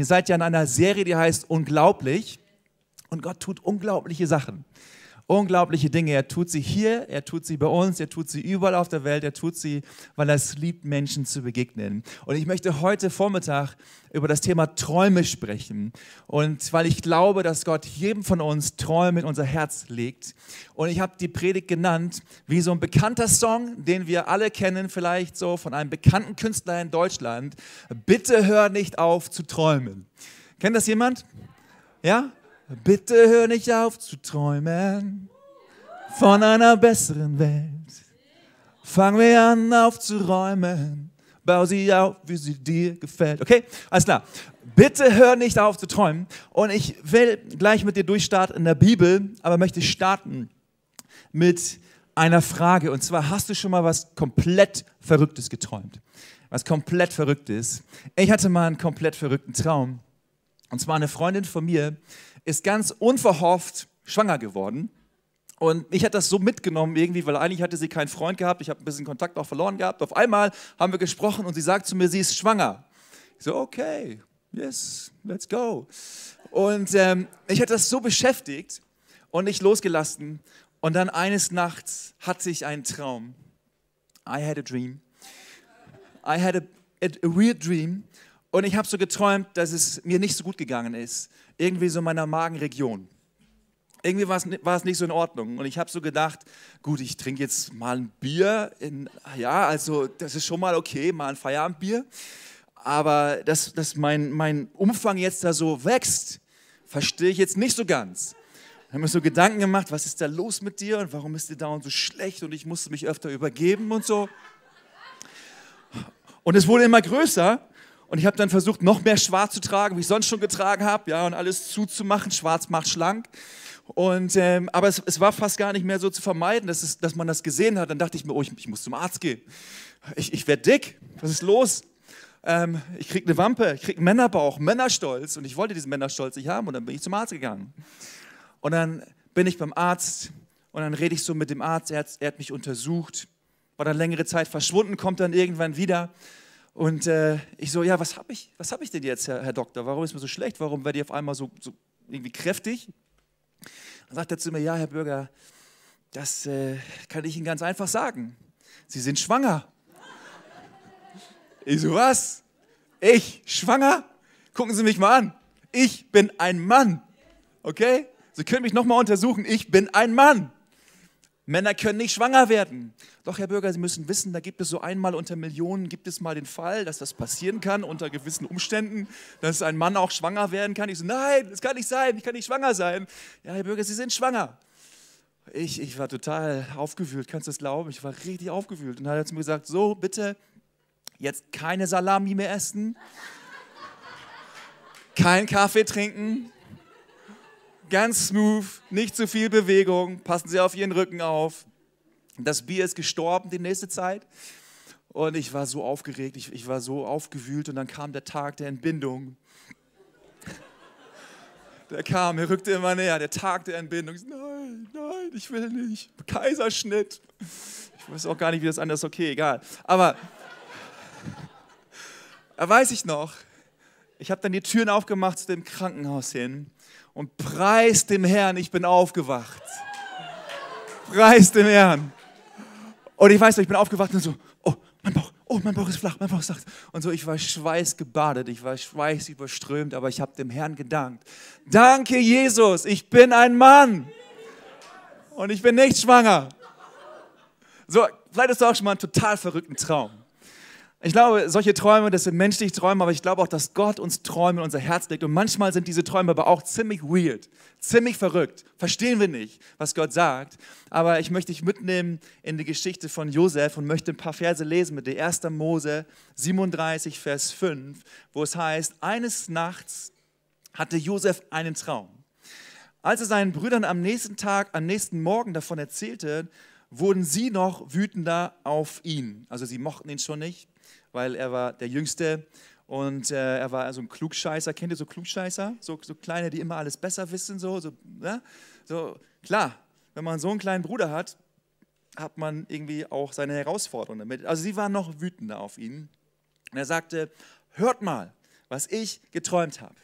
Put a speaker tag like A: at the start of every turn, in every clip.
A: Ihr seid ja in einer Serie, die heißt Unglaublich. Und Gott tut unglaubliche Sachen. Unglaubliche Dinge. Er tut sie hier, er tut sie bei uns, er tut sie überall auf der Welt, er tut sie, weil er es liebt, Menschen zu begegnen. Und ich möchte heute Vormittag über das Thema Träume sprechen. Und weil ich glaube, dass Gott jedem von uns Träume in unser Herz legt. Und ich habe die Predigt genannt wie so ein bekannter Song, den wir alle kennen, vielleicht so von einem bekannten Künstler in Deutschland. Bitte hör nicht auf zu träumen. Kennt das jemand? Ja? Bitte hör nicht auf zu träumen von einer besseren Welt. Fang wir an aufzuräumen. Bau sie auf, wie sie dir gefällt. Okay, alles klar. Bitte hör nicht auf zu träumen. Und ich will gleich mit dir durchstarten in der Bibel, aber möchte starten mit einer Frage. Und zwar, hast du schon mal was komplett Verrücktes geträumt? Was komplett Verrücktes. Ich hatte mal einen komplett verrückten Traum. Und zwar eine Freundin von mir ist ganz unverhofft schwanger geworden. Und mich hat das so mitgenommen irgendwie, weil eigentlich hatte sie keinen Freund gehabt. Ich habe ein bisschen Kontakt auch verloren gehabt. Auf einmal haben wir gesprochen und sie sagt zu mir, sie ist schwanger. Ich so, okay, yes, let's go. Und ähm, ich hatte das so beschäftigt und nicht losgelassen. Und dann eines Nachts hatte ich einen Traum. I had a dream. I had a, a, a weird dream. Und ich habe so geträumt, dass es mir nicht so gut gegangen ist. Irgendwie so in meiner Magenregion. Irgendwie war es, nicht so in Ordnung. Und ich habe so gedacht, gut, ich trinke jetzt mal ein Bier. In, ja, also das ist schon mal okay, mal ein Feierabendbier. Aber dass, dass mein, mein Umfang jetzt da so wächst, verstehe ich jetzt nicht so ganz. Ich habe mir so Gedanken gemacht, was ist da los mit dir und warum ist dir dauernd so schlecht und ich musste mich öfter übergeben und so. Und es wurde immer größer und ich habe dann versucht, noch mehr schwarz zu tragen, wie ich sonst schon getragen habe, ja, und alles zuzumachen. Schwarz macht schlank. Und, ähm, aber es, es, war fast gar nicht mehr so zu vermeiden, dass, es, dass man das gesehen hat. Dann dachte ich mir, oh, ich, ich muss zum Arzt gehen. Ich, ich werde dick. Was ist los? Ähm, ich kriege eine Wampe, ich kriege einen Männerbauch, Männerstolz. Und ich wollte diesen Männerstolz nicht haben. Und dann bin ich zum Arzt gegangen. Und dann bin ich beim Arzt und dann rede ich so mit dem Arzt. Er hat, er hat mich untersucht, war dann längere Zeit verschwunden, kommt dann irgendwann wieder. Und äh, ich so, ja, was habe ich, hab ich denn jetzt, Herr, Herr, Doktor? Warum ist mir so schlecht? Warum werde ich auf einmal so, so irgendwie kräftig? Dann sagt er zu mir, ja, Herr Bürger, das äh, kann ich Ihnen ganz einfach sagen. Sie sind schwanger. Ich so, was? Ich schwanger? Gucken Sie mich mal an. Ich bin ein Mann. Okay? Sie können mich nochmal untersuchen. Ich bin ein Mann. Männer können nicht schwanger werden. Doch, Herr Bürger, Sie müssen wissen, da gibt es so einmal unter Millionen, gibt es mal den Fall, dass das passieren kann unter gewissen Umständen, dass ein Mann auch schwanger werden kann. Ich so, nein, das kann nicht sein, ich kann nicht schwanger sein. Ja, Herr Bürger, Sie sind schwanger. Ich, ich war total aufgewühlt, kannst du das glauben? Ich war richtig aufgewühlt. Und dann hat er zu mir gesagt, so, bitte, jetzt keine Salami mehr essen, kein Kaffee trinken, ganz smooth, nicht zu viel Bewegung, passen Sie auf Ihren Rücken auf. Das Bier ist gestorben die nächste Zeit. Und ich war so aufgeregt, ich, ich war so aufgewühlt und dann kam der Tag der Entbindung. Der kam, er rückte immer näher, der Tag der Entbindung. Nein, nein, ich will nicht. Kaiserschnitt. Ich weiß auch gar nicht, wie das anders ist. Okay, egal. Aber da weiß ich noch, ich habe dann die Türen aufgemacht zu dem Krankenhaus hin und preis dem Herrn, ich bin aufgewacht. Preis dem Herrn. Und ich weiß noch, ich bin aufgewacht und so, oh, mein Bauch, oh, mein Bauch ist flach, mein Bauch ist flach. Und so, ich war schweißgebadet, ich war schweißüberströmt, aber ich habe dem Herrn gedankt. Danke, Jesus, ich bin ein Mann. Und ich bin nicht schwanger. So, vielleicht ist du auch schon mal einen total verrückten Traum. Ich glaube, solche Träume, das sind menschliche Träume, aber ich glaube auch, dass Gott uns Träume in unser Herz legt. Und manchmal sind diese Träume aber auch ziemlich weird, ziemlich verrückt. Verstehen wir nicht, was Gott sagt. Aber ich möchte dich mitnehmen in die Geschichte von Josef und möchte ein paar Verse lesen mit der 1. Mose 37, Vers 5, wo es heißt, eines Nachts hatte Josef einen Traum. Als er seinen Brüdern am nächsten Tag, am nächsten Morgen davon erzählte, wurden sie noch wütender auf ihn. Also sie mochten ihn schon nicht weil er war der Jüngste Und äh, er war so ein Klugscheißer. Kennt ihr so Klugscheißer? So, so kleine, die immer alles besser wissen. So, so, ne? so, klar, wenn man so einen kleinen Bruder hat, hat man irgendwie auch seine Herausforderungen damit. Also sie waren noch wütender auf ihn. Und er sagte, hört mal, was ich geträumt habe.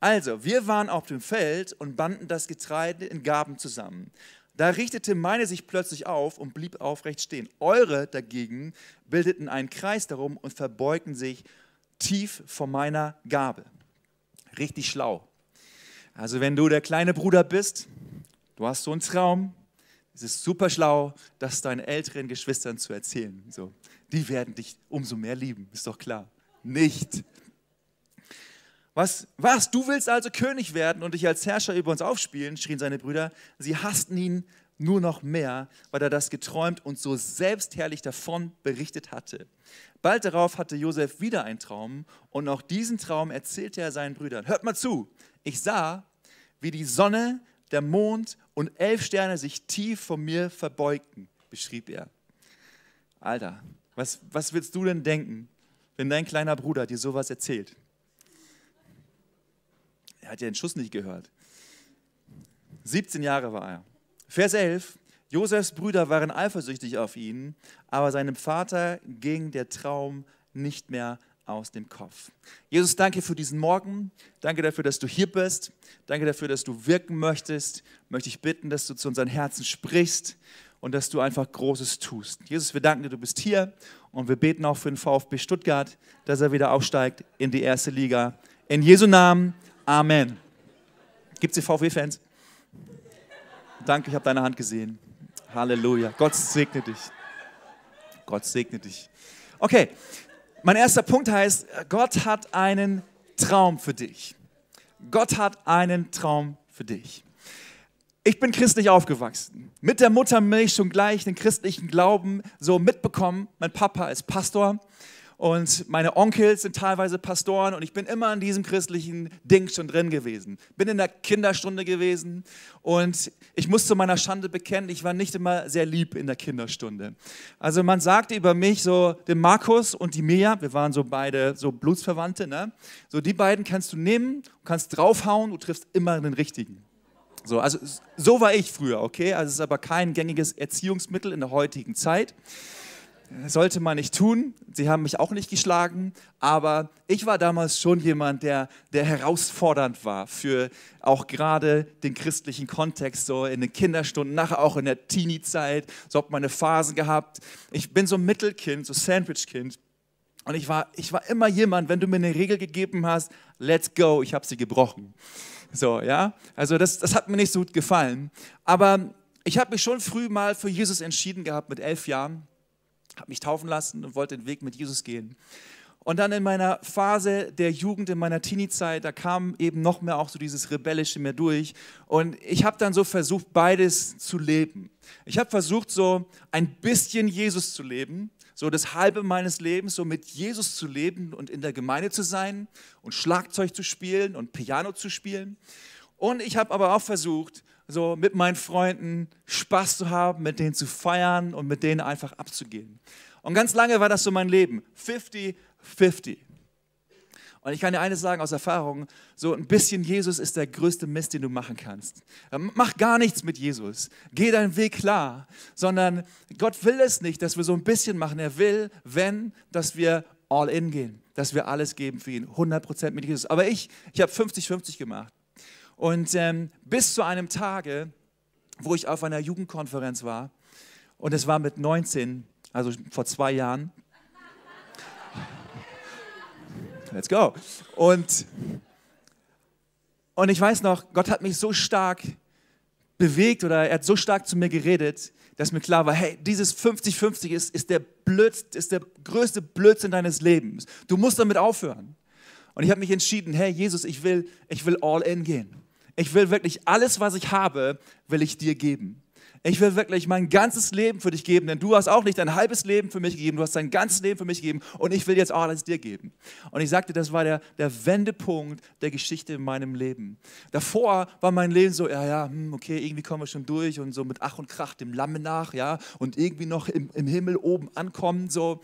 A: Also, wir waren auf dem Feld und banden das Getreide in Gaben zusammen. Da richtete meine sich plötzlich auf und blieb aufrecht stehen. Eure dagegen bildeten einen Kreis darum und verbeugten sich tief vor meiner Gabe. Richtig schlau. Also wenn du der kleine Bruder bist, du hast so einen Traum, es ist super schlau, das deinen älteren Geschwistern zu erzählen. So, die werden dich umso mehr lieben, ist doch klar. Nicht. Was, was, du willst also König werden und dich als Herrscher über uns aufspielen, schrien seine Brüder. Sie hassten ihn nur noch mehr, weil er das geträumt und so selbstherrlich davon berichtet hatte. Bald darauf hatte Josef wieder einen Traum und auch diesen Traum erzählte er seinen Brüdern. Hört mal zu, ich sah, wie die Sonne, der Mond und elf Sterne sich tief vor mir verbeugten, beschrieb er. Alter, was, was willst du denn denken, wenn dein kleiner Bruder dir sowas erzählt? Er hat ja den Schuss nicht gehört. 17 Jahre war er. Vers 11. Josefs Brüder waren eifersüchtig auf ihn, aber seinem Vater ging der Traum nicht mehr aus dem Kopf. Jesus, danke für diesen Morgen. Danke dafür, dass du hier bist. Danke dafür, dass du wirken möchtest. Möchte ich bitten, dass du zu unseren Herzen sprichst und dass du einfach Großes tust. Jesus, wir danken dir, du bist hier und wir beten auch für den VfB Stuttgart, dass er wieder aufsteigt in die erste Liga. In Jesu Namen. Amen. Gibt es hier VW-Fans? Danke, ich habe deine Hand gesehen. Halleluja. Gott segne dich. Gott segne dich. Okay, mein erster Punkt heißt, Gott hat einen Traum für dich. Gott hat einen Traum für dich. Ich bin christlich aufgewachsen. Mit der Muttermilch schon gleich den christlichen Glauben so mitbekommen. Mein Papa ist Pastor und meine Onkels sind teilweise Pastoren und ich bin immer in diesem christlichen Ding schon drin gewesen. Bin in der Kinderstunde gewesen und ich muss zu meiner Schande bekennen, ich war nicht immer sehr lieb in der Kinderstunde. Also man sagte über mich so, den Markus und die Mia, wir waren so beide so Blutsverwandte, ne? so die beiden kannst du nehmen, kannst draufhauen, du triffst immer den richtigen. So, also so war ich früher, okay? Also es ist aber kein gängiges Erziehungsmittel in der heutigen Zeit sollte man nicht tun. Sie haben mich auch nicht geschlagen, aber ich war damals schon jemand, der, der herausfordernd war für auch gerade den christlichen Kontext, so in den Kinderstunden, nachher auch in der Teenie-Zeit, so habe meine Phasen gehabt. Ich bin so ein Mittelkind, so Sandwich-Kind. Und ich war, ich war immer jemand, wenn du mir eine Regel gegeben hast, let's go, ich habe sie gebrochen. So, ja, also das, das hat mir nicht so gut gefallen. Aber ich habe mich schon früh mal für Jesus entschieden gehabt mit elf Jahren habe mich taufen lassen und wollte den Weg mit Jesus gehen. Und dann in meiner Phase der Jugend, in meiner Teenie-Zeit, da kam eben noch mehr auch so dieses Rebellische mir durch. Und ich habe dann so versucht, beides zu leben. Ich habe versucht, so ein bisschen Jesus zu leben, so das halbe meines Lebens, so mit Jesus zu leben und in der Gemeinde zu sein und Schlagzeug zu spielen und Piano zu spielen. Und ich habe aber auch versucht, so mit meinen Freunden Spaß zu haben, mit denen zu feiern und mit denen einfach abzugehen. Und ganz lange war das so mein Leben. 50-50. Und ich kann dir eines sagen aus Erfahrung, so ein bisschen Jesus ist der größte Mist, den du machen kannst. Ähm, mach gar nichts mit Jesus. Geh deinen Weg klar. Sondern Gott will es nicht, dass wir so ein bisschen machen. Er will, wenn, dass wir all in gehen. Dass wir alles geben für ihn. 100% mit Jesus. Aber ich, ich habe 50-50 gemacht. Und ähm, bis zu einem Tage, wo ich auf einer Jugendkonferenz war, und es war mit 19, also vor zwei Jahren. Let's go. Und, und ich weiß noch, Gott hat mich so stark bewegt oder er hat so stark zu mir geredet, dass mir klar war, hey, dieses 50-50 ist, ist, der ist der größte Blödsinn deines Lebens. Du musst damit aufhören. Und ich habe mich entschieden, hey Jesus, ich will, ich will all in gehen. Ich will wirklich alles, was ich habe, will ich dir geben. Ich will wirklich mein ganzes Leben für dich geben, denn du hast auch nicht dein halbes Leben für mich gegeben, du hast dein ganzes Leben für mich gegeben und ich will jetzt auch alles dir geben. Und ich sagte, das war der, der Wendepunkt der Geschichte in meinem Leben. Davor war mein Leben so, ja, ja, hm, okay, irgendwie kommen wir schon durch und so mit Ach und Krach dem Lamme nach, ja, und irgendwie noch im, im Himmel oben ankommen, so.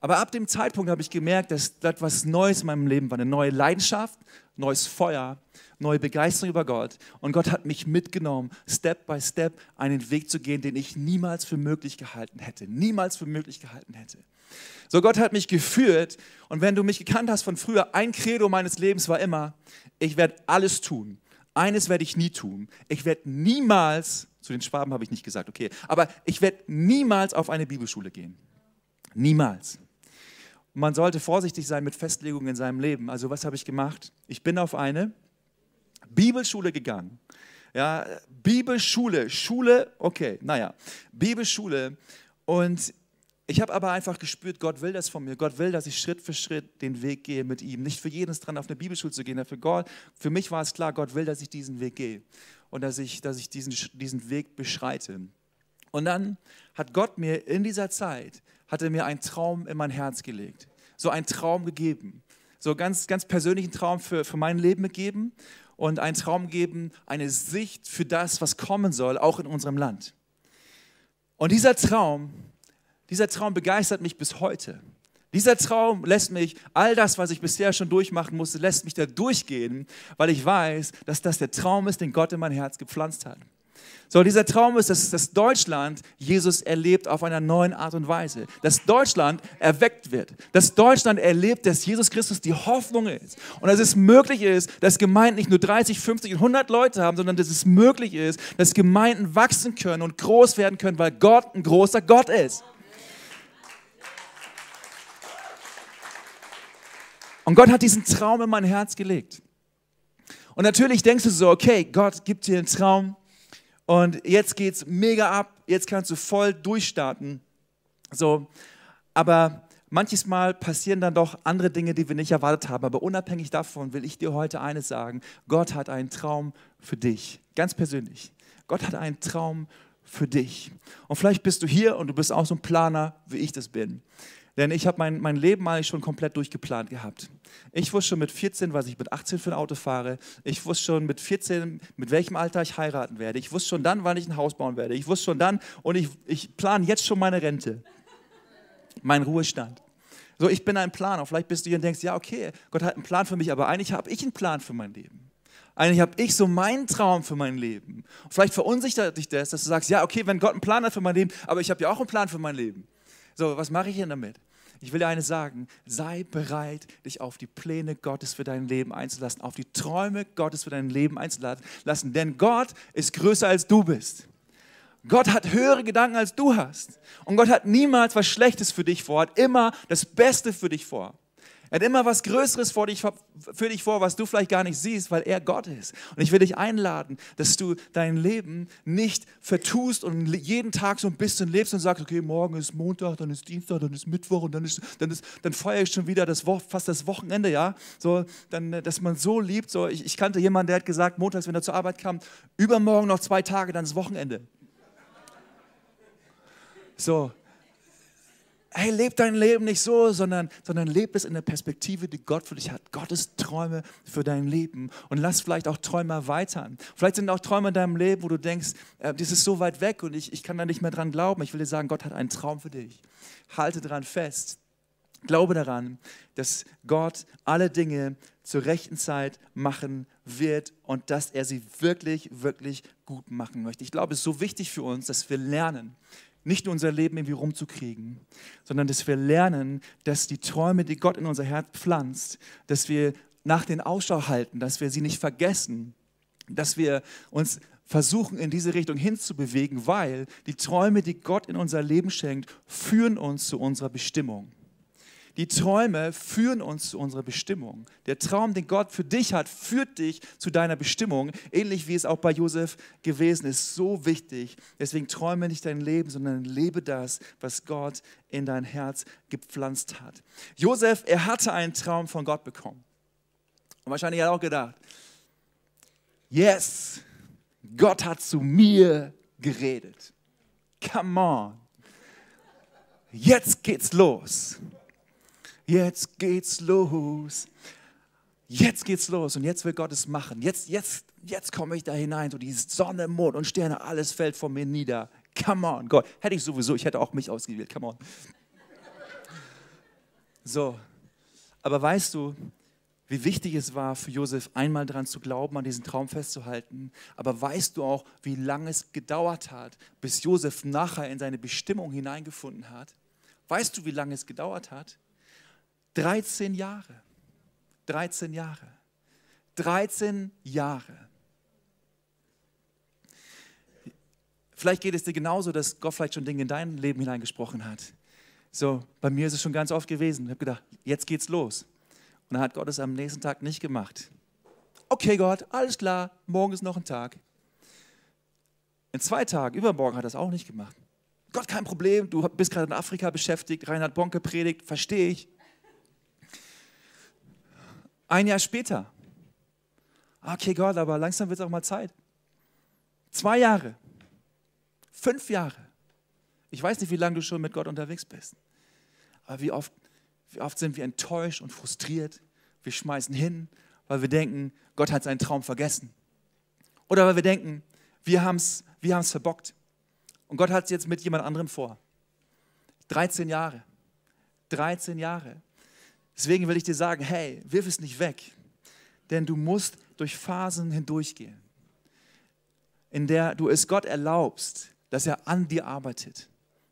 A: Aber ab dem Zeitpunkt habe ich gemerkt, dass etwas Neues in meinem Leben war, eine neue Leidenschaft, neues Feuer, neue Begeisterung über Gott. Und Gott hat mich mitgenommen, Step by Step einen Weg zu gehen, den ich niemals für möglich gehalten hätte. Niemals für möglich gehalten hätte. So, Gott hat mich geführt. Und wenn du mich gekannt hast von früher, ein Credo meines Lebens war immer, ich werde alles tun. Eines werde ich nie tun. Ich werde niemals, zu den Schwaben habe ich nicht gesagt, okay, aber ich werde niemals auf eine Bibelschule gehen. Niemals. Man sollte vorsichtig sein mit Festlegungen in seinem Leben. Also was habe ich gemacht? Ich bin auf eine Bibelschule gegangen. Ja, Bibelschule, Schule, okay, naja, Bibelschule. Und ich habe aber einfach gespürt, Gott will das von mir. Gott will, dass ich Schritt für Schritt den Weg gehe mit ihm. Nicht für jeden ist dran, auf eine Bibelschule zu gehen. Für, Gott, für mich war es klar, Gott will, dass ich diesen Weg gehe und dass ich, dass ich diesen, diesen Weg beschreite. Und dann hat Gott mir in dieser Zeit, hat er mir einen Traum in mein Herz gelegt. So einen Traum gegeben. So ganz, ganz persönlichen Traum für, für mein Leben gegeben und einen Traum geben, eine Sicht für das, was kommen soll, auch in unserem Land. Und dieser Traum, dieser Traum begeistert mich bis heute. Dieser Traum lässt mich, all das, was ich bisher schon durchmachen musste, lässt mich da durchgehen, weil ich weiß, dass das der Traum ist, den Gott in mein Herz gepflanzt hat. So, dieser Traum ist, dass, dass Deutschland Jesus erlebt auf einer neuen Art und Weise. Dass Deutschland erweckt wird. Dass Deutschland erlebt, dass Jesus Christus die Hoffnung ist. Und dass es möglich ist, dass Gemeinden nicht nur 30, 50 und 100 Leute haben, sondern dass es möglich ist, dass Gemeinden wachsen können und groß werden können, weil Gott ein großer Gott ist. Und Gott hat diesen Traum in mein Herz gelegt. Und natürlich denkst du so, okay, Gott gibt dir einen Traum, und jetzt geht's mega ab, jetzt kannst du voll durchstarten. So, aber manches Mal passieren dann doch andere Dinge, die wir nicht erwartet haben. Aber unabhängig davon will ich dir heute eines sagen: Gott hat einen Traum für dich, ganz persönlich. Gott hat einen Traum für dich. Und vielleicht bist du hier und du bist auch so ein Planer, wie ich das bin. Denn ich habe mein, mein Leben eigentlich schon komplett durchgeplant gehabt. Ich wusste schon mit 14, was ich mit 18 für ein Auto fahre. Ich wusste schon mit 14, mit welchem Alter ich heiraten werde. Ich wusste schon dann, wann ich ein Haus bauen werde. Ich wusste schon dann und ich, ich plane jetzt schon meine Rente, meinen Ruhestand. So, ich bin ein Planer. Vielleicht bist du hier und denkst, ja, okay, Gott hat einen Plan für mich, aber eigentlich habe ich einen Plan für mein Leben. Eigentlich habe ich so meinen Traum für mein Leben. Und vielleicht verunsichert dich das, dass du sagst, ja, okay, wenn Gott einen Plan hat für mein Leben, aber ich habe ja auch einen Plan für mein Leben. So, was mache ich denn damit? Ich will dir eines sagen, sei bereit, dich auf die Pläne Gottes für dein Leben einzulassen, auf die Träume Gottes für dein Leben einzulassen, denn Gott ist größer als du bist. Gott hat höhere Gedanken als du hast. Und Gott hat niemals was Schlechtes für dich vor, hat immer das Beste für dich vor. Er hat immer was Größeres für dich, für dich vor, was du vielleicht gar nicht siehst, weil er Gott ist. Und ich will dich einladen, dass du dein Leben nicht vertust und jeden Tag so ein bisschen lebst und sagst, okay, morgen ist Montag, dann ist Dienstag, dann ist Mittwoch und dann, ist, dann, ist, dann feiere ich schon wieder das fast das Wochenende, ja. So, dann, dass man so liebt. So, ich, ich kannte jemanden, der hat gesagt, montags, wenn er zur Arbeit kam, übermorgen noch zwei Tage, dann ist Wochenende. So, hey, leb dein Leben nicht so, sondern, sondern leb es in der Perspektive, die Gott für dich hat. Gottes Träume für dein Leben. Und lass vielleicht auch Träume erweitern. Vielleicht sind auch Träume in deinem Leben, wo du denkst, äh, das ist so weit weg und ich, ich kann da nicht mehr dran glauben. Ich will dir sagen, Gott hat einen Traum für dich. Halte daran fest. Glaube daran, dass Gott alle Dinge zur rechten Zeit machen wird und dass er sie wirklich, wirklich gut machen möchte. Ich glaube, es ist so wichtig für uns, dass wir lernen, nicht nur unser Leben irgendwie rumzukriegen, sondern dass wir lernen, dass die Träume, die Gott in unser Herz pflanzt, dass wir nach den Ausschau halten, dass wir sie nicht vergessen, dass wir uns versuchen, in diese Richtung hinzubewegen, weil die Träume, die Gott in unser Leben schenkt, führen uns zu unserer Bestimmung. Die Träume führen uns zu unserer Bestimmung. Der Traum, den Gott für dich hat, führt dich zu deiner Bestimmung, ähnlich wie es auch bei Josef gewesen ist. So wichtig. Deswegen träume nicht dein Leben, sondern lebe das, was Gott in dein Herz gepflanzt hat. Josef, er hatte einen Traum von Gott bekommen. Und wahrscheinlich hat er auch gedacht, yes, Gott hat zu mir geredet. Come on. Jetzt geht's los jetzt geht's los. Jetzt geht's los und jetzt will Gott es machen. Jetzt, jetzt, jetzt komme ich da hinein, so die Sonne, Mond und Sterne, alles fällt von mir nieder. Come on, Gott. Hätte ich sowieso, ich hätte auch mich ausgewählt. Come on. So, aber weißt du, wie wichtig es war für Josef, einmal daran zu glauben, an diesen Traum festzuhalten. Aber weißt du auch, wie lange es gedauert hat, bis Josef nachher in seine Bestimmung hineingefunden hat? Weißt du, wie lange es gedauert hat? 13 Jahre. 13 Jahre. 13 Jahre. Vielleicht geht es dir genauso, dass Gott vielleicht schon Dinge in dein Leben hineingesprochen hat. So, bei mir ist es schon ganz oft gewesen. Ich habe gedacht, jetzt geht's los. Und dann hat Gott es am nächsten Tag nicht gemacht. Okay, Gott, alles klar, morgen ist noch ein Tag. In zwei Tagen, übermorgen hat er es auch nicht gemacht. Gott, kein Problem, du bist gerade in Afrika beschäftigt, Reinhard Bonke predigt, verstehe ich. Ein Jahr später. Okay, Gott, aber langsam wird es auch mal Zeit. Zwei Jahre. Fünf Jahre. Ich weiß nicht, wie lange du schon mit Gott unterwegs bist. Aber wie oft wie oft sind wir enttäuscht und frustriert. Wir schmeißen hin, weil wir denken, Gott hat seinen Traum vergessen. Oder weil wir denken, wir haben es wir haben's verbockt. Und Gott hat es jetzt mit jemand anderem vor. 13 Jahre. 13 Jahre. Deswegen will ich dir sagen, hey, wirf es nicht weg. Denn du musst durch Phasen hindurchgehen, in der du es Gott erlaubst, dass er an dir arbeitet,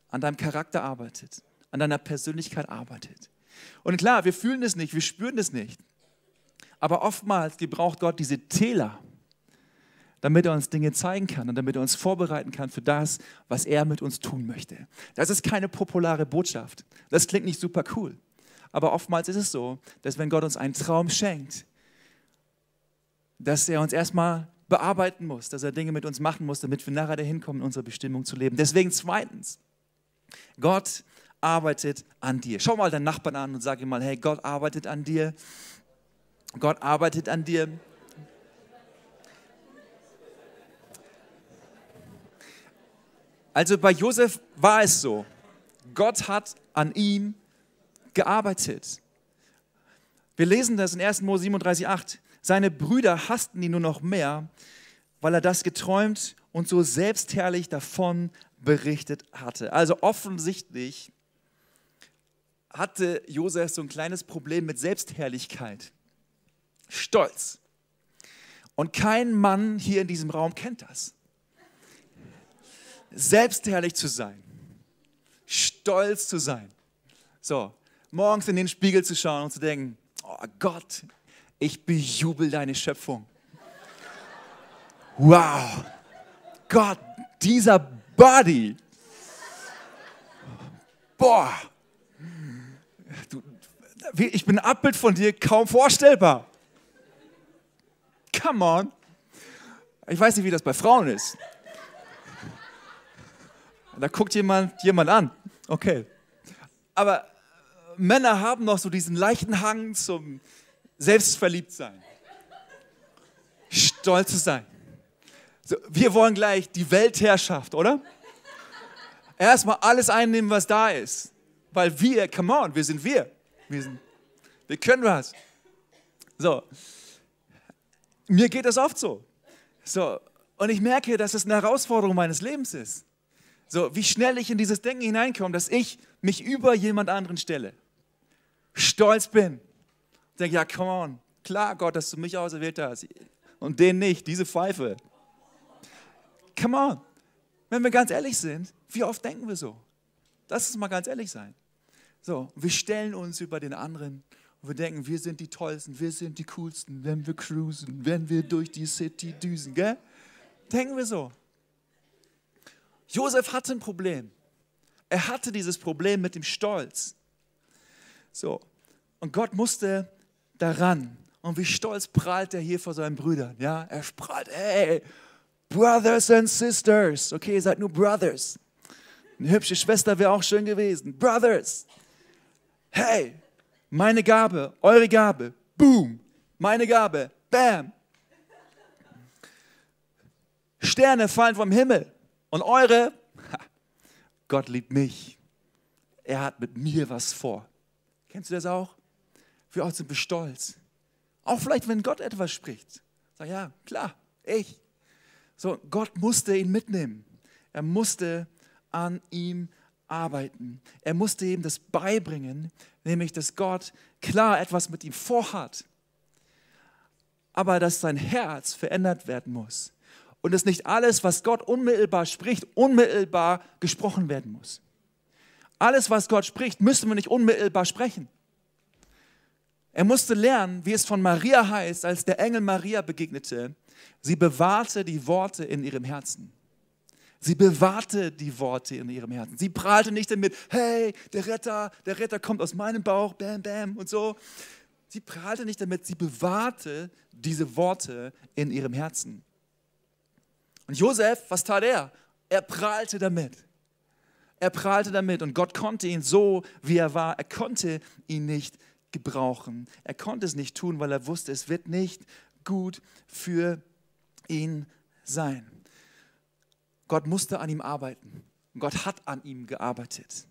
A: an deinem Charakter arbeitet, an deiner Persönlichkeit arbeitet. Und klar, wir fühlen es nicht, wir spüren es nicht. Aber oftmals gebraucht Gott diese Täler, damit er uns Dinge zeigen kann und damit er uns vorbereiten kann für das, was er mit uns tun möchte. Das ist keine populare Botschaft. Das klingt nicht super cool. Aber oftmals ist es so, dass wenn Gott uns einen Traum schenkt, dass er uns erstmal bearbeiten muss, dass er Dinge mit uns machen muss, damit wir nachher dahin kommen, in unserer Bestimmung zu leben. Deswegen zweitens, Gott arbeitet an dir. Schau mal deinen Nachbarn an und sag ihm mal, hey, Gott arbeitet an dir. Gott arbeitet an dir. Also bei Josef war es so. Gott hat an ihm gearbeitet. Wir lesen das in 1. Mose 37,8. Seine Brüder hassten ihn nur noch mehr, weil er das geträumt und so selbstherrlich davon berichtet hatte. Also offensichtlich hatte Josef so ein kleines Problem mit Selbstherrlichkeit, Stolz. Und kein Mann hier in diesem Raum kennt das. Selbstherrlich zu sein, stolz zu sein. So, morgens in den Spiegel zu schauen und zu denken, oh Gott, ich bejubel deine Schöpfung. Wow, Gott, dieser Body. Boah, du, ich bin ein Abbild von dir, kaum vorstellbar. Come on. Ich weiß nicht, wie das bei Frauen ist. Da guckt jemand jemand an. Okay. Aber Männer haben noch so diesen leichten Hang zum Selbstverliebtsein. Stolz zu sein. So, wir wollen gleich die Weltherrschaft, oder? Erstmal alles einnehmen, was da ist. Weil wir, come on, wir sind wir. Wir, sind, wir können was. So. Mir geht das oft so. So. Und ich merke, dass es eine Herausforderung meines Lebens ist. So, wie schnell ich in dieses Denken hineinkomme, dass ich mich über jemand anderen stelle. Stolz bin. Denke, ja, come on. Klar, Gott, dass du mich auserwählt hast. Und den nicht, diese Pfeife. Come on. Wenn wir ganz ehrlich sind, wie oft denken wir so? Lass uns mal ganz ehrlich sein. So, wir stellen uns über den anderen und wir denken, wir sind die Tollsten, wir sind die Coolsten, wenn wir cruisen, wenn wir durch die City düsen, gell? Denken wir so. Josef hatte ein Problem. Er hatte dieses Problem mit dem Stolz. So, und Gott musste daran. Und wie stolz prahlt er hier vor seinen Brüdern. Ja, er prahlt, hey, Brothers and Sisters. Okay, ihr seid nur Brothers. Eine hübsche Schwester wäre auch schön gewesen. Brothers hey, meine Gabe, eure Gabe, boom, meine Gabe, bam. Sterne fallen vom Himmel und eure, Gott liebt mich. Er hat mit mir was vor. Kennst du das auch? Wir auch sind wir stolz. Auch vielleicht, wenn Gott etwas spricht. Sag ja, klar, ich. So, Gott musste ihn mitnehmen. Er musste an ihm arbeiten. Er musste ihm das beibringen, nämlich dass Gott klar etwas mit ihm vorhat, aber dass sein Herz verändert werden muss und dass nicht alles, was Gott unmittelbar spricht, unmittelbar gesprochen werden muss. Alles, was Gott spricht, müssen wir nicht unmittelbar sprechen. Er musste lernen, wie es von Maria heißt, als der Engel Maria begegnete. Sie bewahrte die Worte in ihrem Herzen. Sie bewahrte die Worte in ihrem Herzen. Sie prahlte nicht damit, hey, der Retter, der Retter kommt aus meinem Bauch, bam, bam und so. Sie prahlte nicht damit, sie bewahrte diese Worte in ihrem Herzen. Und Josef, was tat er? Er prahlte damit. Er prahlte damit und Gott konnte ihn so, wie er war, er konnte ihn nicht gebrauchen. Er konnte es nicht tun, weil er wusste, es wird nicht gut für ihn sein. Gott musste an ihm arbeiten. Gott hat an ihm gearbeitet.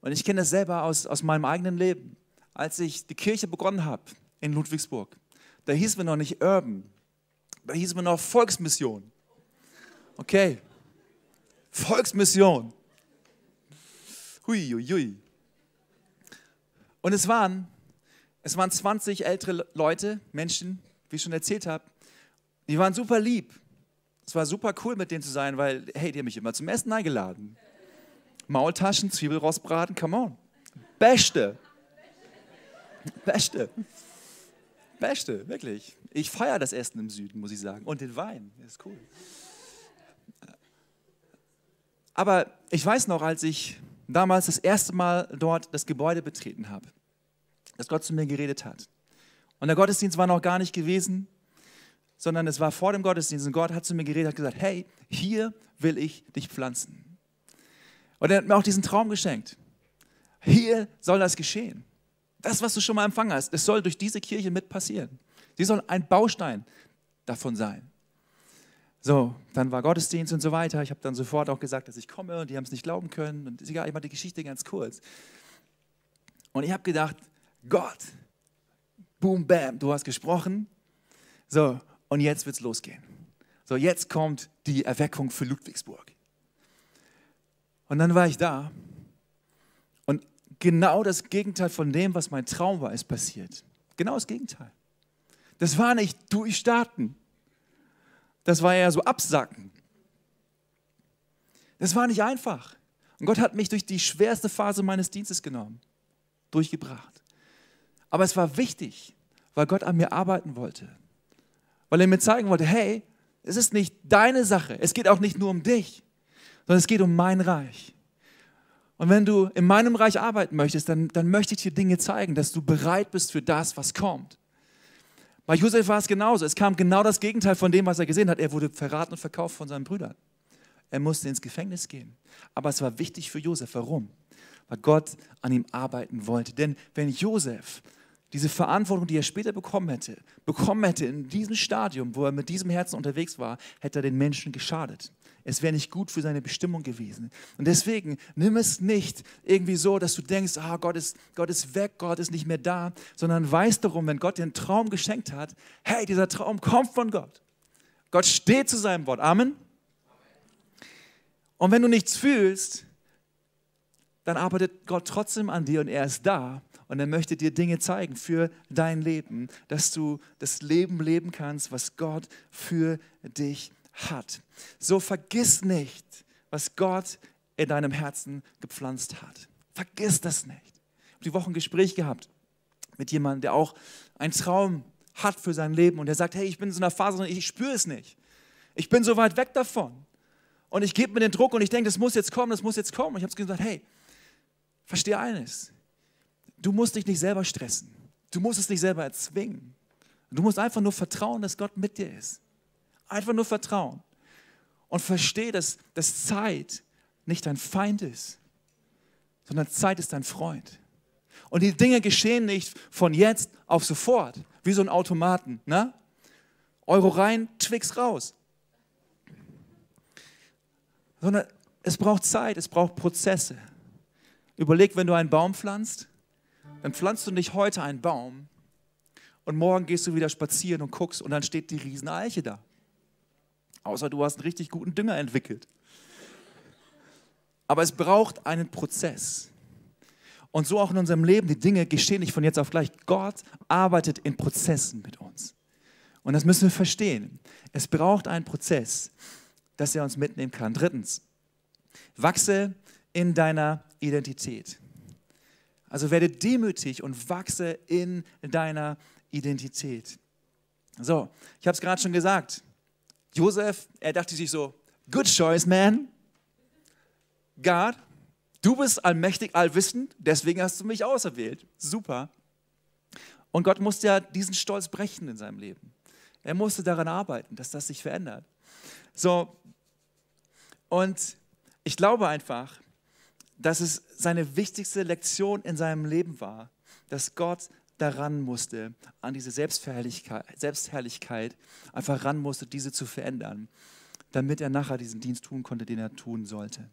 A: Und ich kenne das selber aus, aus meinem eigenen Leben. Als ich die Kirche begonnen habe in Ludwigsburg, da hieß mir noch nicht Urban, da hieß mir noch Volksmission. Okay, Volksmission. Hui, hui, hui. Und es waren, es waren 20 ältere Leute, Menschen, wie ich schon erzählt habe, die waren super lieb. Es war super cool, mit denen zu sein, weil, hey, die haben mich immer zum Essen eingeladen. Maultaschen, Zwiebelrostbraten, come on. Beste. Beste. Beste, wirklich. Ich feiere das Essen im Süden, muss ich sagen. Und den Wein, das ist cool. Aber ich weiß noch, als ich damals das erste Mal dort das Gebäude betreten habe, dass Gott zu mir geredet hat. Und der Gottesdienst war noch gar nicht gewesen sondern es war vor dem Gottesdienst und Gott hat zu mir geredet, hat gesagt, hey, hier will ich dich pflanzen. Und er hat mir auch diesen Traum geschenkt. Hier soll das geschehen. Das, was du schon mal empfangen hast, es soll durch diese Kirche mit passieren. Sie soll ein Baustein davon sein. So, dann war Gottesdienst und so weiter. Ich habe dann sofort auch gesagt, dass ich komme und die haben es nicht glauben können. Und egal, ich mache die Geschichte ganz kurz. Und ich habe gedacht, Gott, boom, bam, du hast gesprochen. So, und jetzt wird es losgehen. So, jetzt kommt die Erweckung für Ludwigsburg. Und dann war ich da und genau das Gegenteil von dem, was mein Traum war, ist passiert. Genau das Gegenteil. Das war nicht durchstarten. Das war eher so absacken. Das war nicht einfach. Und Gott hat mich durch die schwerste Phase meines Dienstes genommen, durchgebracht. Aber es war wichtig, weil Gott an mir arbeiten wollte weil er mir zeigen wollte, hey, es ist nicht deine Sache, es geht auch nicht nur um dich, sondern es geht um mein Reich. Und wenn du in meinem Reich arbeiten möchtest, dann, dann möchte ich dir Dinge zeigen, dass du bereit bist für das, was kommt. Bei Josef war es genauso. Es kam genau das Gegenteil von dem, was er gesehen hat. Er wurde verraten und verkauft von seinen Brüdern. Er musste ins Gefängnis gehen. Aber es war wichtig für Josef. Warum? Weil Gott an ihm arbeiten wollte. Denn wenn Josef diese Verantwortung, die er später bekommen hätte, bekommen hätte in diesem Stadium, wo er mit diesem Herzen unterwegs war, hätte er den Menschen geschadet. Es wäre nicht gut für seine Bestimmung gewesen. Und deswegen nimm es nicht irgendwie so, dass du denkst, ah, Gott, ist, Gott ist weg, Gott ist nicht mehr da, sondern weiß darum, wenn Gott dir einen Traum geschenkt hat, hey, dieser Traum kommt von Gott. Gott steht zu seinem Wort. Amen. Und wenn du nichts fühlst, dann arbeitet Gott trotzdem an dir und er ist da und er möchte dir Dinge zeigen für dein Leben, dass du das Leben leben kannst, was Gott für dich hat. So vergiss nicht, was Gott in deinem Herzen gepflanzt hat. Vergiss das nicht. Ich habe die Woche ein Gespräch gehabt mit jemandem, der auch einen Traum hat für sein Leben und der sagt, hey, ich bin in so einer Phase, ich spüre es nicht. Ich bin so weit weg davon. Und ich gebe mir den Druck und ich denke, das muss jetzt kommen, das muss jetzt kommen. Und ich habe gesagt, hey, verstehe eines. Du musst dich nicht selber stressen. Du musst es nicht selber erzwingen. Du musst einfach nur vertrauen, dass Gott mit dir ist. Einfach nur vertrauen. Und verstehe, dass, dass Zeit nicht dein Feind ist, sondern Zeit ist dein Freund. Und die Dinge geschehen nicht von jetzt auf sofort, wie so ein Automaten. Ne? Euro rein, Twix raus. Sondern es braucht Zeit, es braucht Prozesse. Überleg, wenn du einen Baum pflanzt, dann pflanzt du nicht heute einen Baum und morgen gehst du wieder spazieren und guckst und dann steht die Rieseneiche da. Außer du hast einen richtig guten Dünger entwickelt. Aber es braucht einen Prozess. Und so auch in unserem Leben, die Dinge geschehen nicht von jetzt auf gleich. Gott arbeitet in Prozessen mit uns. Und das müssen wir verstehen. Es braucht einen Prozess, dass er uns mitnehmen kann. Drittens, wachse in deiner Identität. Also werde demütig und wachse in deiner Identität. So, ich habe es gerade schon gesagt. Josef, er dachte sich so, good choice, man. God, du bist allmächtig, allwissend, deswegen hast du mich auserwählt. Super. Und Gott musste ja diesen Stolz brechen in seinem Leben. Er musste daran arbeiten, dass das sich verändert. So, und ich glaube einfach, dass es seine wichtigste Lektion in seinem Leben war, dass Gott daran musste, an diese Selbstherrlichkeit, Selbstherrlichkeit einfach ran musste, diese zu verändern, damit er nachher diesen Dienst tun konnte, den er tun sollte.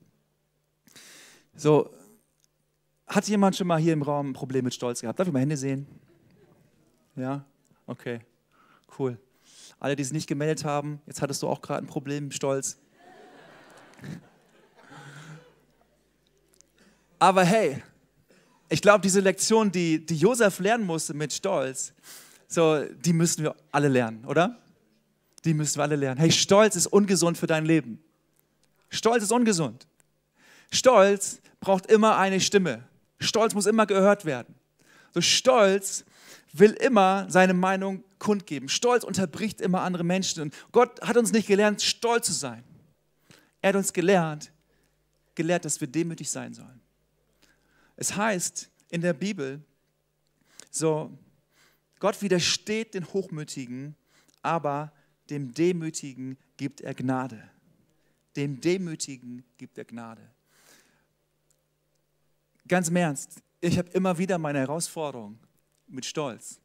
A: So, hat jemand schon mal hier im Raum ein Problem mit Stolz gehabt? Darf ich mal Hände sehen? Ja? Okay, cool. Alle, die es nicht gemeldet haben, jetzt hattest du auch gerade ein Problem mit Stolz. Aber hey, ich glaube, diese Lektion, die, die Josef lernen musste mit Stolz, so, die müssen wir alle lernen, oder? Die müssen wir alle lernen. Hey, Stolz ist ungesund für dein Leben. Stolz ist ungesund. Stolz braucht immer eine Stimme. Stolz muss immer gehört werden. So Stolz will immer seine Meinung kundgeben. Stolz unterbricht immer andere Menschen. Und Gott hat uns nicht gelernt, stolz zu sein. Er hat uns gelernt, gelehrt, dass wir demütig sein sollen. Es heißt in der Bibel, so, Gott widersteht den Hochmütigen, aber dem Demütigen gibt er Gnade. Dem Demütigen gibt er Gnade. Ganz im Ernst, ich habe immer wieder meine Herausforderung mit Stolz.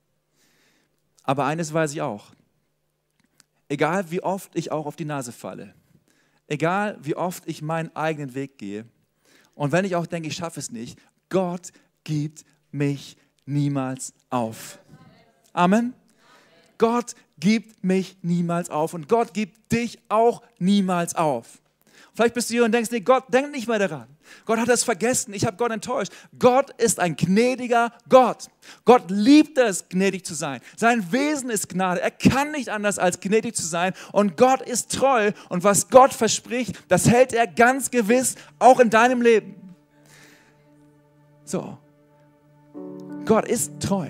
A: Aber eines weiß ich auch. Egal wie oft ich auch auf die Nase falle, egal wie oft ich meinen eigenen Weg gehe und wenn ich auch denke, ich schaffe es nicht, Gott gibt mich niemals auf. Amen. Gott gibt mich niemals auf und Gott gibt dich auch niemals auf. Vielleicht bist du hier und denkst, nee, Gott, denk nicht mehr daran. Gott hat es vergessen, ich habe Gott enttäuscht. Gott ist ein gnädiger Gott. Gott liebt es, gnädig zu sein. Sein Wesen ist Gnade. Er kann nicht anders als gnädig zu sein. Und Gott ist treu. Und was Gott verspricht, das hält er ganz gewiss auch in deinem Leben. So, Gott ist treu.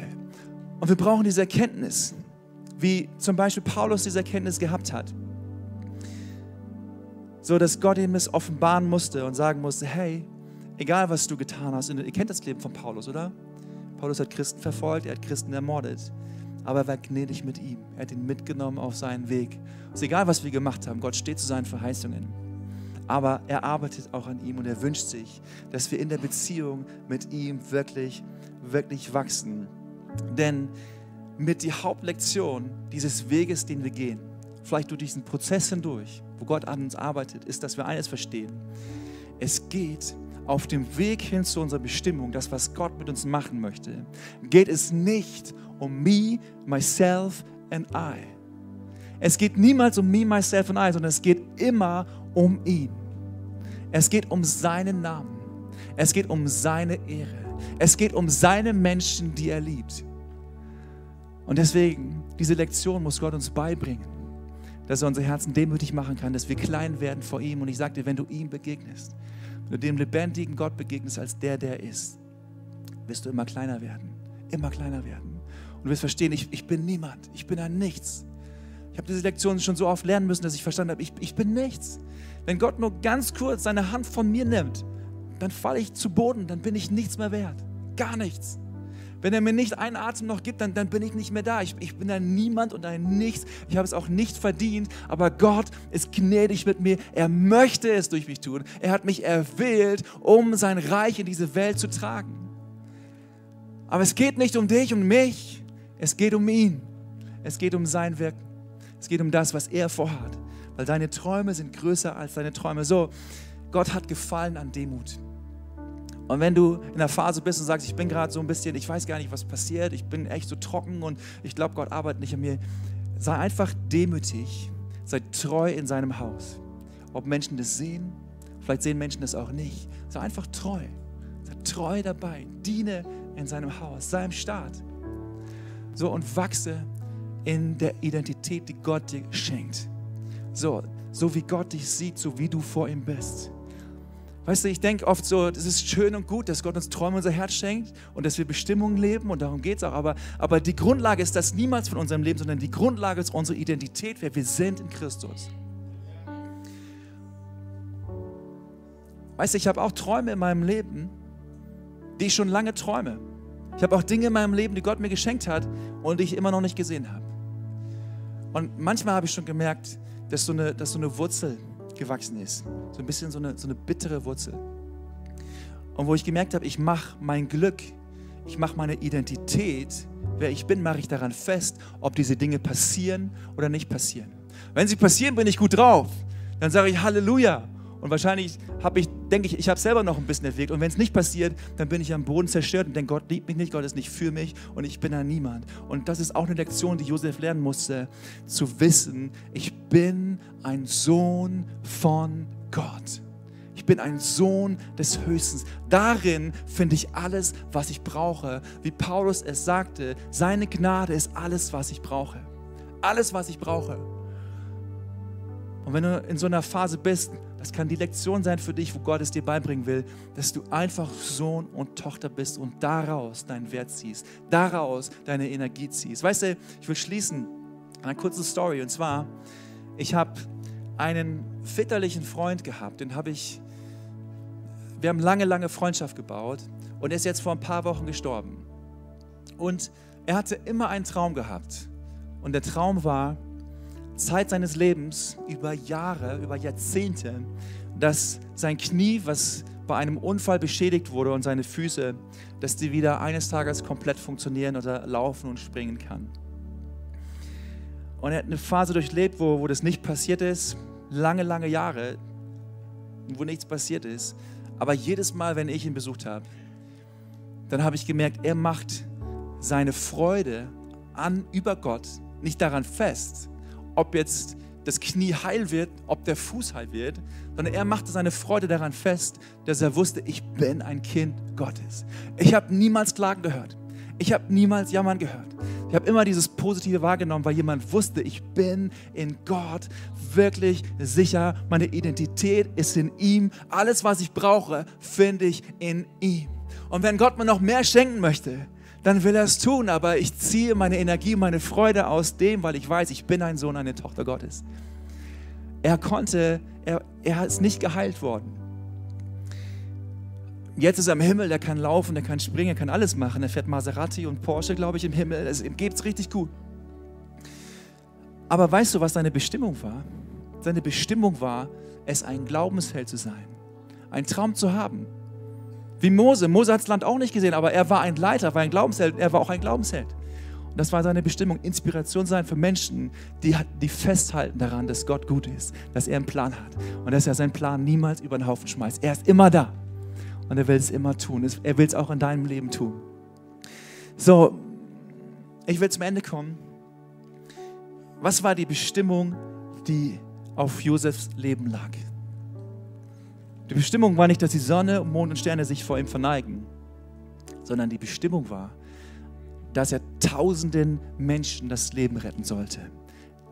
A: Und wir brauchen diese Erkenntnis, wie zum Beispiel Paulus diese Erkenntnis gehabt hat so dass Gott ihm es offenbaren musste und sagen musste, hey, egal was du getan hast, ihr kennt das Leben von Paulus, oder? Paulus hat Christen verfolgt, er hat Christen ermordet, aber er war gnädig mit ihm, er hat ihn mitgenommen auf seinen Weg. Es ist egal, was wir gemacht haben, Gott steht zu seinen Verheißungen, aber er arbeitet auch an ihm und er wünscht sich, dass wir in der Beziehung mit ihm wirklich, wirklich wachsen. Denn mit die Hauptlektion dieses Weges, den wir gehen, vielleicht durch diesen Prozess hindurch, wo Gott an uns arbeitet, ist, dass wir eines verstehen. Es geht auf dem Weg hin zu unserer Bestimmung, das, was Gott mit uns machen möchte, geht es nicht um me, myself and I. Es geht niemals um me, myself and I, sondern es geht immer um ihn. Es geht um seinen Namen. Es geht um seine Ehre. Es geht um seine Menschen, die er liebt. Und deswegen, diese Lektion muss Gott uns beibringen dass er unsere Herzen demütig machen kann, dass wir klein werden vor ihm. Und ich sage dir, wenn du ihm begegnest, wenn du dem lebendigen Gott begegnest als der, der ist, wirst du immer kleiner werden, immer kleiner werden. Und du wirst verstehen, ich, ich bin niemand, ich bin ein Nichts. Ich habe diese Lektion schon so oft lernen müssen, dass ich verstanden habe, ich, ich bin nichts. Wenn Gott nur ganz kurz seine Hand von mir nimmt, dann falle ich zu Boden, dann bin ich nichts mehr wert. Gar nichts. Wenn er mir nicht einen Atem noch gibt, dann, dann bin ich nicht mehr da. Ich, ich bin ein Niemand und ein Nichts. Ich habe es auch nicht verdient, aber Gott ist gnädig mit mir. Er möchte es durch mich tun. Er hat mich erwählt, um sein Reich in diese Welt zu tragen. Aber es geht nicht um dich und mich. Es geht um ihn. Es geht um sein Wirken. Es geht um das, was er vorhat. Weil deine Träume sind größer als deine Träume. So, Gott hat Gefallen an Demut. Und wenn du in der Phase bist und sagst, ich bin gerade so ein bisschen, ich weiß gar nicht, was passiert, ich bin echt so trocken und ich glaube, Gott arbeitet nicht an mir, sei einfach demütig, sei treu in seinem Haus. Ob Menschen das sehen, Vielleicht sehen Menschen das auch nicht. Sei einfach treu. Sei treu dabei. Diene in seinem Haus, seinem Staat. So und wachse in der Identität, die Gott dir schenkt. So, so wie Gott dich sieht, so wie du vor ihm bist. Weißt du, ich denke oft so, das ist schön und gut, dass Gott uns Träume unser Herz schenkt und dass wir Bestimmungen leben und darum geht es auch. Aber, aber die Grundlage ist das niemals von unserem Leben, sondern die Grundlage ist unsere Identität, wer wir sind in Christus. Weißt du, ich habe auch Träume in meinem Leben, die ich schon lange träume. Ich habe auch Dinge in meinem Leben, die Gott mir geschenkt hat und die ich immer noch nicht gesehen habe. Und manchmal habe ich schon gemerkt, dass so eine, dass so eine Wurzel gewachsen ist. So ein bisschen so eine, so eine bittere Wurzel. Und wo ich gemerkt habe, ich mache mein Glück, ich mache meine Identität, wer ich bin, mache ich daran fest, ob diese Dinge passieren oder nicht passieren. Wenn sie passieren, bin ich gut drauf. Dann sage ich Halleluja. Und wahrscheinlich habe ich, denke ich, ich habe selber noch ein bisschen entwickelt. Und wenn es nicht passiert, dann bin ich am Boden zerstört und denke, Gott liebt mich nicht, Gott ist nicht für mich und ich bin ein Niemand. Und das ist auch eine Lektion, die Josef lernen musste, zu wissen, ich bin ein Sohn von Gott. Ich bin ein Sohn des Höchsten. Darin finde ich alles, was ich brauche. Wie Paulus es sagte, seine Gnade ist alles, was ich brauche. Alles, was ich brauche. Und wenn du in so einer Phase bist, das kann die Lektion sein für dich, wo Gott es dir beibringen will, dass du einfach Sohn und Tochter bist und daraus deinen Wert ziehst, daraus deine Energie ziehst. Weißt du, ich will schließen eine kurze Story. Und zwar, ich habe einen väterlichen Freund gehabt, den habe ich, wir haben lange, lange Freundschaft gebaut und er ist jetzt vor ein paar Wochen gestorben. Und er hatte immer einen Traum gehabt. Und der Traum war, Zeit seines Lebens, über Jahre, über Jahrzehnte, dass sein Knie, was bei einem Unfall beschädigt wurde und seine Füße, dass die wieder eines Tages komplett funktionieren oder laufen und springen kann. Und er hat eine Phase durchlebt, wo, wo das nicht passiert ist, lange, lange Jahre, wo nichts passiert ist. Aber jedes Mal, wenn ich ihn besucht habe, dann habe ich gemerkt, er macht seine Freude an über Gott nicht daran fest, ob jetzt das Knie heil wird, ob der Fuß heil wird, sondern er machte seine Freude daran fest, dass er wusste, ich bin ein Kind Gottes. Ich habe niemals Klagen gehört. Ich habe niemals Jammern gehört. Ich habe immer dieses Positive wahrgenommen, weil jemand wusste, ich bin in Gott wirklich sicher. Meine Identität ist in ihm. Alles, was ich brauche, finde ich in ihm. Und wenn Gott mir noch mehr schenken möchte, dann will er es tun. Aber ich ziehe meine Energie, meine Freude aus dem, weil ich weiß, ich bin ein Sohn, eine Tochter Gottes. Er konnte, er, er ist nicht geheilt worden. Jetzt ist er im Himmel, der kann laufen, der kann springen, er kann alles machen. Er fährt Maserati und Porsche, glaube ich, im Himmel. Es, geht es richtig gut. Aber weißt du, was seine Bestimmung war? Seine Bestimmung war, es ein Glaubensheld zu sein, einen Traum zu haben, wie Mose. Mose hat das Land auch nicht gesehen, aber er war ein Leiter, war ein Glaubensheld. Er war auch ein Glaubensheld. Und das war seine Bestimmung, Inspiration sein für Menschen, die, die festhalten daran, dass Gott gut ist, dass er einen Plan hat und dass er seinen Plan niemals über den Haufen schmeißt. Er ist immer da und er will es immer tun. Er will es auch in deinem Leben tun. So, ich will zum Ende kommen. Was war die Bestimmung, die auf Josefs Leben lag? Die Bestimmung war nicht, dass die Sonne, Mond und Sterne sich vor ihm verneigen, sondern die Bestimmung war, dass er tausenden Menschen das Leben retten sollte.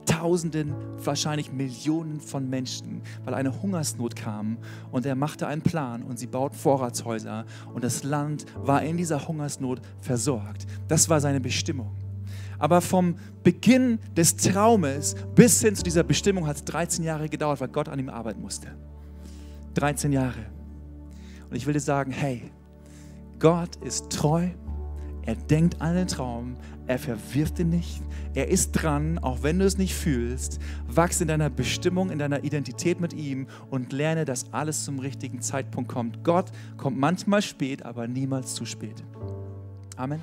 A: Tausenden, wahrscheinlich Millionen von Menschen, weil eine Hungersnot kam und er machte einen Plan und sie bauten Vorratshäuser und das Land war in dieser Hungersnot versorgt. Das war seine Bestimmung. Aber vom Beginn des Traumes bis hin zu dieser Bestimmung hat es 13 Jahre gedauert, weil Gott an ihm arbeiten musste. 13 Jahre. Und ich will dir sagen, hey, Gott ist treu, er denkt an den Traum, er verwirft ihn nicht, er ist dran, auch wenn du es nicht fühlst. Wachs in deiner Bestimmung, in deiner Identität mit ihm und lerne, dass alles zum richtigen Zeitpunkt kommt. Gott kommt manchmal spät, aber niemals zu spät. Amen.